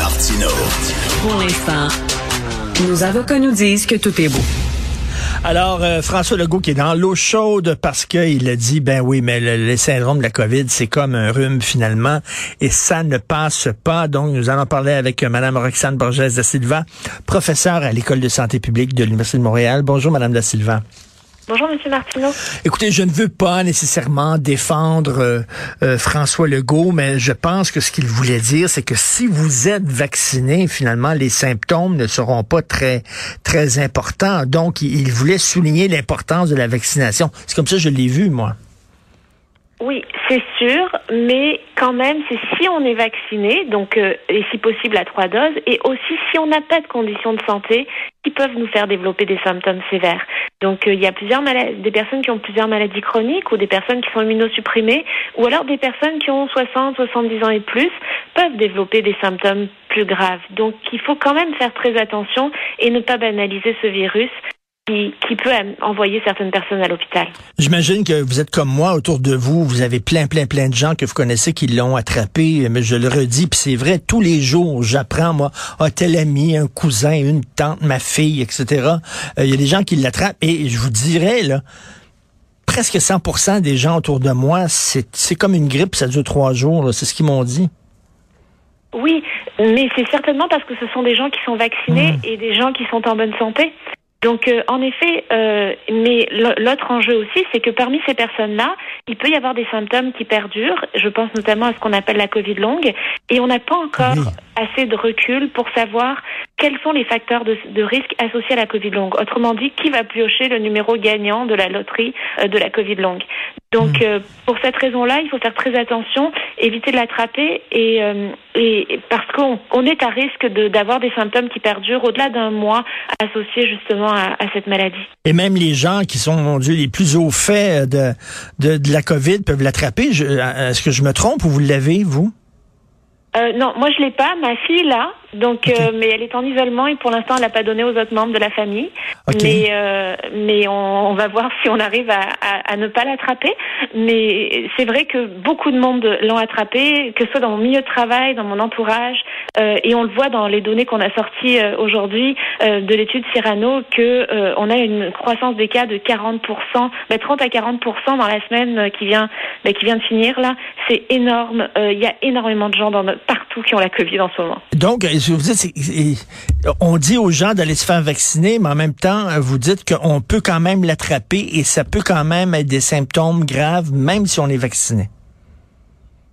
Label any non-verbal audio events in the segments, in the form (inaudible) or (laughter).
Martino. Pour l'instant, nos avocats nous disent que tout est beau. Alors, euh, François Legault qui est dans l'eau chaude parce qu'il a dit, ben oui, mais le, syndrome de la COVID, c'est comme un rhume finalement, et ça ne passe pas. Donc, nous allons parler avec euh, Mme Roxane Borges da Silva, professeure à l'École de santé publique de l'Université de Montréal. Bonjour, Mme da Silva. Bonjour, Monsieur Martineau. Écoutez, je ne veux pas nécessairement défendre euh, euh, François Legault, mais je pense que ce qu'il voulait dire, c'est que si vous êtes vacciné, finalement, les symptômes ne seront pas très, très importants. Donc, il voulait souligner l'importance de la vaccination. C'est comme ça que je l'ai vu, moi. Oui, c'est sûr, mais quand même, c'est si on est vacciné, donc euh, et si possible à trois doses, et aussi si on n'a pas de conditions de santé qui peuvent nous faire développer des symptômes sévères. Donc euh, il y a plusieurs des personnes qui ont plusieurs maladies chroniques ou des personnes qui sont immunosupprimées, ou alors des personnes qui ont 60, 70 ans et plus peuvent développer des symptômes plus graves. Donc il faut quand même faire très attention et ne pas banaliser ce virus qui, peut envoyer certaines personnes à l'hôpital. J'imagine que vous êtes comme moi autour de vous, vous avez plein, plein, plein de gens que vous connaissez qui l'ont attrapé, mais je le redis, puis c'est vrai, tous les jours, j'apprends, moi, un tel ami, un cousin, une tante, ma fille, etc. Euh, il y a des gens qui l'attrapent, et je vous dirais, là, presque 100% des gens autour de moi, c'est comme une grippe, ça dure trois jours, c'est ce qu'ils m'ont dit. Oui, mais c'est certainement parce que ce sont des gens qui sont vaccinés mmh. et des gens qui sont en bonne santé. Donc, euh, en effet, euh, mais l'autre enjeu aussi, c'est que parmi ces personnes-là, il peut y avoir des symptômes qui perdurent. Je pense notamment à ce qu'on appelle la Covid longue, et on n'a pas encore assez de recul pour savoir quels sont les facteurs de, de, risque associés à la Covid longue. Autrement dit, qui va piocher le numéro gagnant de la loterie euh, de la Covid longue. Donc, hmm. pour cette raison-là, il faut faire très attention, éviter de l'attraper, et, et parce qu'on on est à risque d'avoir des symptômes qui perdurent au-delà d'un mois associés justement à, cette maladie. Et même les gens qui sont, mon Dieu, les plus au fait de, de, de la COVID peuvent l'attraper. Est-ce que je me trompe ou vous l'avez, vous? Euh, non, moi je l'ai pas. Ma fille là, donc, euh, mais elle est en isolement et pour l'instant elle n'a pas donné aux autres membres de la famille. Mais euh, mais on, on, va voir (laughs) si on arrive à, à, à ne pas l'attraper. Mais c'est vrai que beaucoup de monde l'ont attrapé, que ce soit dans mon milieu de travail, dans mon entourage, euh, et on le voit dans les données qu'on a sorties aujourd'hui de l'étude Cyrano que on a une croissance des cas de 40 ben, 30 à 40% dans la semaine qui vient ben, qui vient de finir là. C'est énorme. Il y a énormément de gens dans notre partout Donc, vous dites, on dit aux gens d'aller se faire vacciner, mais en même temps, vous dites qu'on peut quand même l'attraper et ça peut quand même être des symptômes graves, même si on est vacciné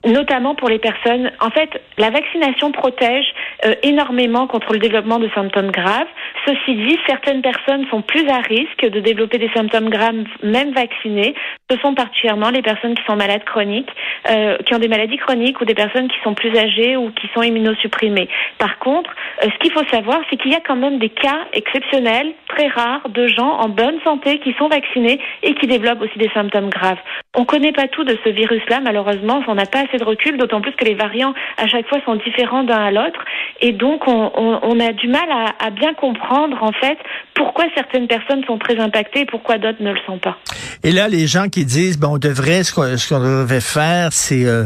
notamment pour les personnes. En fait, la vaccination protège euh, énormément contre le développement de symptômes graves. Ceci dit, certaines personnes sont plus à risque de développer des symptômes graves, même vaccinées. Ce sont particulièrement les personnes qui sont malades chroniques, euh, qui ont des maladies chroniques ou des personnes qui sont plus âgées ou qui sont immunosupprimées. Par contre, euh, ce qu'il faut savoir, c'est qu'il y a quand même des cas exceptionnels, très rares, de gens en bonne santé qui sont vaccinés et qui développent aussi des symptômes graves. On ne connaît pas tout de ce virus-là, malheureusement, on n'a pas assez de recul, d'autant plus que les variants à chaque fois sont différents d'un à l'autre. Et donc, on, a du mal à, bien comprendre, en fait, pourquoi certaines personnes sont très impactées et pourquoi d'autres ne le sont pas. Et là, les gens qui disent, bon, on devrait, ce qu'on devrait faire, c'est euh,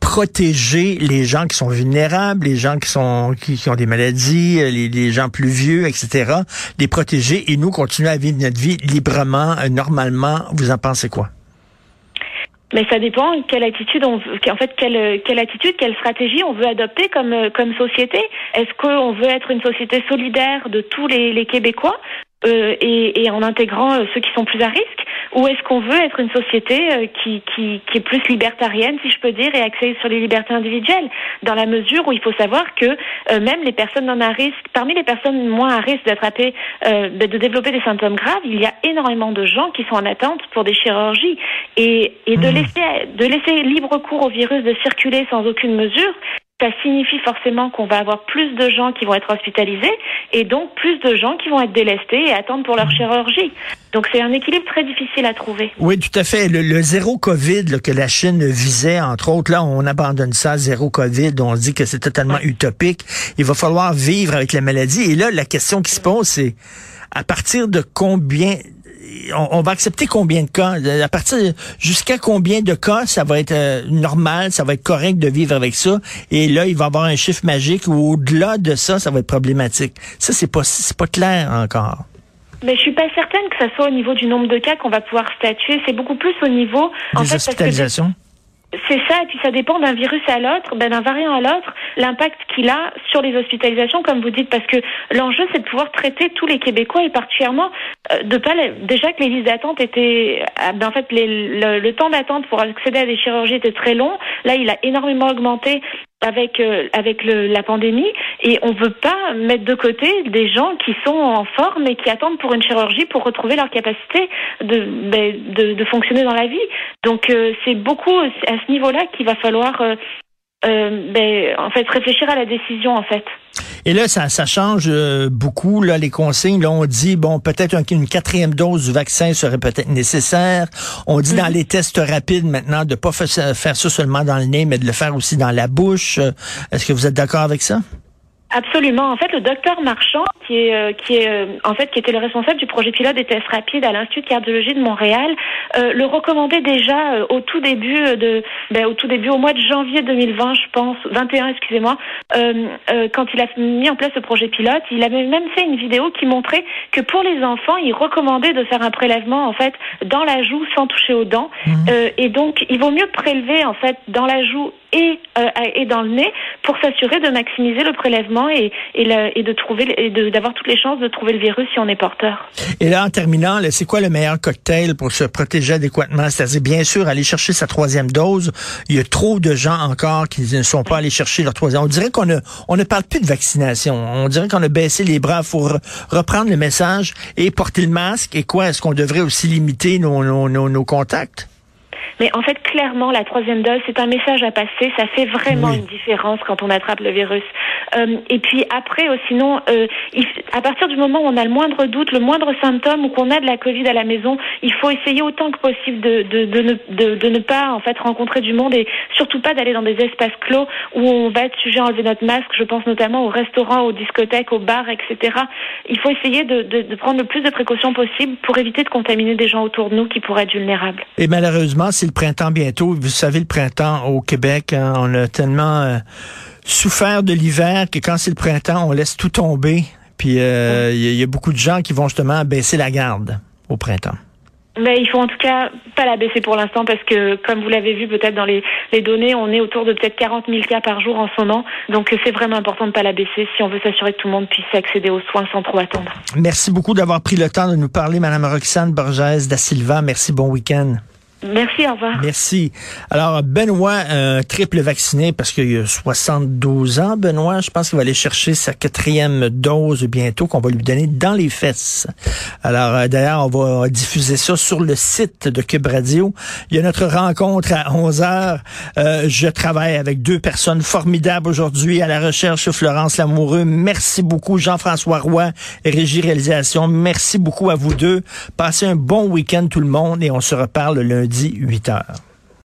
protéger les gens qui sont vulnérables, les gens qui sont qui, ont des maladies, euh, les, gens plus vieux, etc. Les protéger et nous continuer à vivre notre vie librement, euh, normalement. Vous en pensez quoi? Mais ça dépend quelle attitude on veut, en fait quelle quelle attitude, quelle stratégie on veut adopter comme comme société. Est-ce qu'on veut être une société solidaire de tous les, Québécois et, et, en intégrant euh, ceux qui sont plus à risque ou est-ce qu'on veut être une société euh, qui, qui, qui, est plus libertarienne, si je peux dire, et axée sur les libertés individuelles, dans la mesure où il faut savoir que euh, même les personnes non à risque, parmi les personnes moins à risque d'attraper, euh, de développer des symptômes graves, il y a énormément de gens qui sont en attente pour des chirurgies, et, et de mmh. laisser de laisser libre cours au virus de circuler sans aucune mesure, ça signifie forcément qu'on va avoir plus de gens qui vont être hospitalisés et donc plus de gens qui vont être délestés et attendre pour leur chirurgie. Donc c'est un équilibre très difficile à trouver. Oui, tout à fait. Le, zéro Covid que la Chine visait, entre autres, là, on abandonne ça, zéro Covid, on dit que c'est totalement utopique. Il va falloir vivre avec la maladie. Et là, la question qui se pose, c'est à partir de combien on, va accepter combien de cas? À partir jusqu'à combien de cas ça va être euh, normal, ça va être correct de vivre avec ça? Et là, il va y avoir un chiffre magique ou au-delà de ça, ça va être problématique. Ça, c'est pas, c'est pas clair encore. Mais je suis pas certaine que ça soit au niveau du nombre de cas qu'on va pouvoir statuer. C'est beaucoup plus au niveau des hospitalisations? C'est ça, et puis ça dépend d'un virus à l'autre, ben, d'un variant à l'autre, l'impact qu'il a sur les hospitalisations, comme vous dites, parce que l'enjeu, c'est de pouvoir traiter tous les Québécois, et particulièrement euh, de pas déjà que les listes d'attente étaient, euh, ben, en fait, le, le, temps d'attente pour accéder à des chirurgies était très long. Là, il a énormément augmenté avec euh, avec le, la pandémie et on veut pas mettre de côté des gens qui sont en forme et qui attendent pour une chirurgie pour retrouver leur capacité de ben, de, fonctionner dans la vie. Donc euh, c'est beaucoup à ce niveau-là qu'il va falloir euh, euh, ben, en fait réfléchir à la décision en fait. Et là, ça, ça change euh, beaucoup. Là, les consignes, là, on dit bon, peut-être une quatrième dose du vaccin serait peut-être nécessaire. On dit dans mhm. les tests rapides maintenant de pas faire ça seulement dans le nez, mais de le faire aussi dans la bouche. Est-ce que vous êtes d'accord avec ça? Absolument. En fait, le docteur Marchand, qui est, euh, qui est, euh, en fait, qui était le responsable du projet pilote des tests rapides à l'Institut de cardiologie de Montréal, euh, le recommandait déjà au tout début de, ben, au tout début, au mois de janvier 2020, je pense, 21, excusez-moi, quand il a mis en place ce projet pilote, il avait même fait une vidéo qui montrait que pour les enfants, il recommandait de faire un prélèvement en fait dans la joue sans toucher aux dents, mmh. et donc il vaut mieux prélever en fait dans la joue et, et dans le nez pour s'assurer de maximiser le prélèvement et, et, de trouver et d'avoir toutes les chances de trouver le virus si on est porteur. Et là, en terminant, c'est quoi le meilleur cocktail pour se protéger adéquatement? C'est-à-dire, bien sûr, aller chercher sa troisième dose. Il y a trop de gens encore qui ne sont pas allés chercher leur troisième. On dirait qu'on ne, on ne parle plus de vaccination. On dirait qu'on a baissé les bras. Il faut reprendre le message et porter le masque. Et quoi? Est-ce qu'on devrait aussi limiter nos, nos, nos contacts? Mais en fait, clairement, la troisième dose, c'est un message à passer. Ça fait vraiment une différence quand on attrape le virus. Euh, et puis après, euh, sinon, euh, à partir du moment où on a le moindre doute, le moindre symptôme ou qu'on a de la Covid à la maison, il faut essayer autant que possible de, de, de, ne, de, de ne pas en fait rencontrer du monde et surtout pas d'aller dans des espaces clos où on va être sujet à enlever notre masque. Je pense notamment aux restaurants, aux discothèques, aux bars, etc. Il faut essayer de, de, de prendre le plus de précautions possible pour éviter de contaminer des gens autour de nous qui pourraient être vulnérables. Et malheureusement, c'est le printemps bientôt. Vous savez, le printemps au Québec, hein, on a tellement souffert de l'hiver que quand c'est le printemps, on laisse tout tomber. Puis euh, il y, a beaucoup de gens qui vont justement baisser la garde au printemps. Mais il faut en tout cas pas la baisser pour l'instant parce que, comme vous l'avez vu peut-être dans les, les, données, on est autour de peut-être 40 000 cas par jour en ce moment. Donc c'est vraiment important de ne pas la baisser si on veut s'assurer que tout le monde puisse accéder aux soins sans trop attendre. Merci beaucoup d'avoir pris le temps de nous parler, Madame Roxane Borges da Silva. Merci, bon week-end. Merci, au revoir. Merci. Alors, Benoît, un triple vacciné parce qu'il a 72 ans, Benoît. Je pense qu'il va aller chercher sa quatrième dose bientôt qu'on va lui donner dans les fesses. Alors, euh, d'ailleurs, on va diffuser ça sur le site de Cube Radio. Il y a notre rencontre à 11 heures. Euh, je travaille avec deux personnes formidables aujourd'hui à la recherche, Florence Lamoureux. Merci beaucoup, Jean-François Roy, Régie Réalisation. Merci beaucoup à vous deux. Passez un bon week-end tout le monde et on se reparle lundi 8 heures.